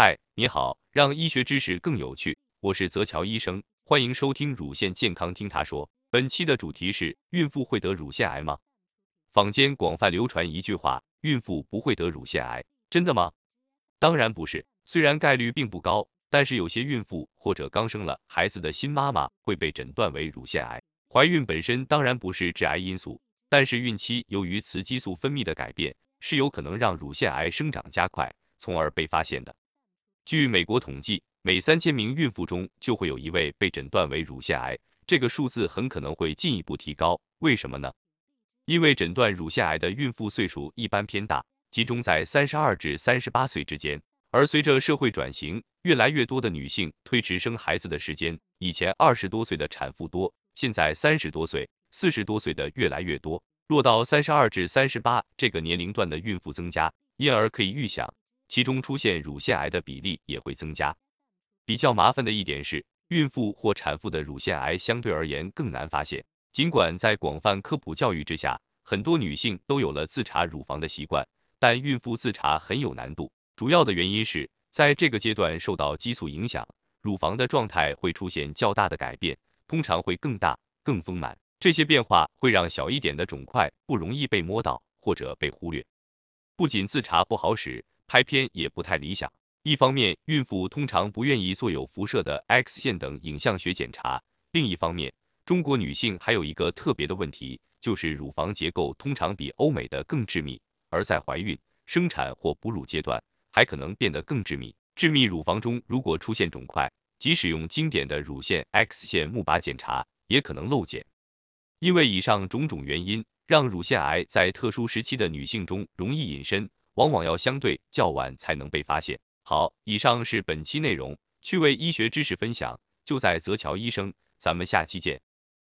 嗨，你好，让医学知识更有趣，我是泽乔医生，欢迎收听乳腺健康听他说。本期的主题是：孕妇会得乳腺癌吗？坊间广泛流传一句话：孕妇不会得乳腺癌，真的吗？当然不是，虽然概率并不高，但是有些孕妇或者刚生了孩子的新妈妈会被诊断为乳腺癌。怀孕本身当然不是致癌因素，但是孕期由于雌激素分泌的改变，是有可能让乳腺癌生长加快，从而被发现的。据美国统计，每三千名孕妇中就会有一位被诊断为乳腺癌，这个数字很可能会进一步提高。为什么呢？因为诊断乳腺癌的孕妇岁数一般偏大，集中在三十二至三十八岁之间。而随着社会转型，越来越多的女性推迟生孩子的时间。以前二十多岁的产妇多，现在三十多岁、四十多岁的越来越多。落到三十二至三十八这个年龄段的孕妇增加，因而可以预想。其中出现乳腺癌的比例也会增加。比较麻烦的一点是，孕妇或产妇的乳腺癌相对而言更难发现。尽管在广泛科普教育之下，很多女性都有了自查乳房的习惯，但孕妇自查很有难度。主要的原因是在这个阶段受到激素影响，乳房的状态会出现较大的改变，通常会更大、更丰满。这些变化会让小一点的肿块不容易被摸到或者被忽略。不仅自查不好使。拍片也不太理想。一方面，孕妇通常不愿意做有辐射的 X 线等影像学检查；另一方面，中国女性还有一个特别的问题，就是乳房结构通常比欧美的更致密，而在怀孕、生产或哺乳阶段，还可能变得更致密。致密乳房中如果出现肿块，即使用经典的乳腺 X 线钼靶检查，也可能漏检。因为以上种种原因，让乳腺癌在特殊时期的女性中容易隐身。往往要相对较晚才能被发现。好，以上是本期内容，趣味医学知识分享，就在泽桥医生，咱们下期见。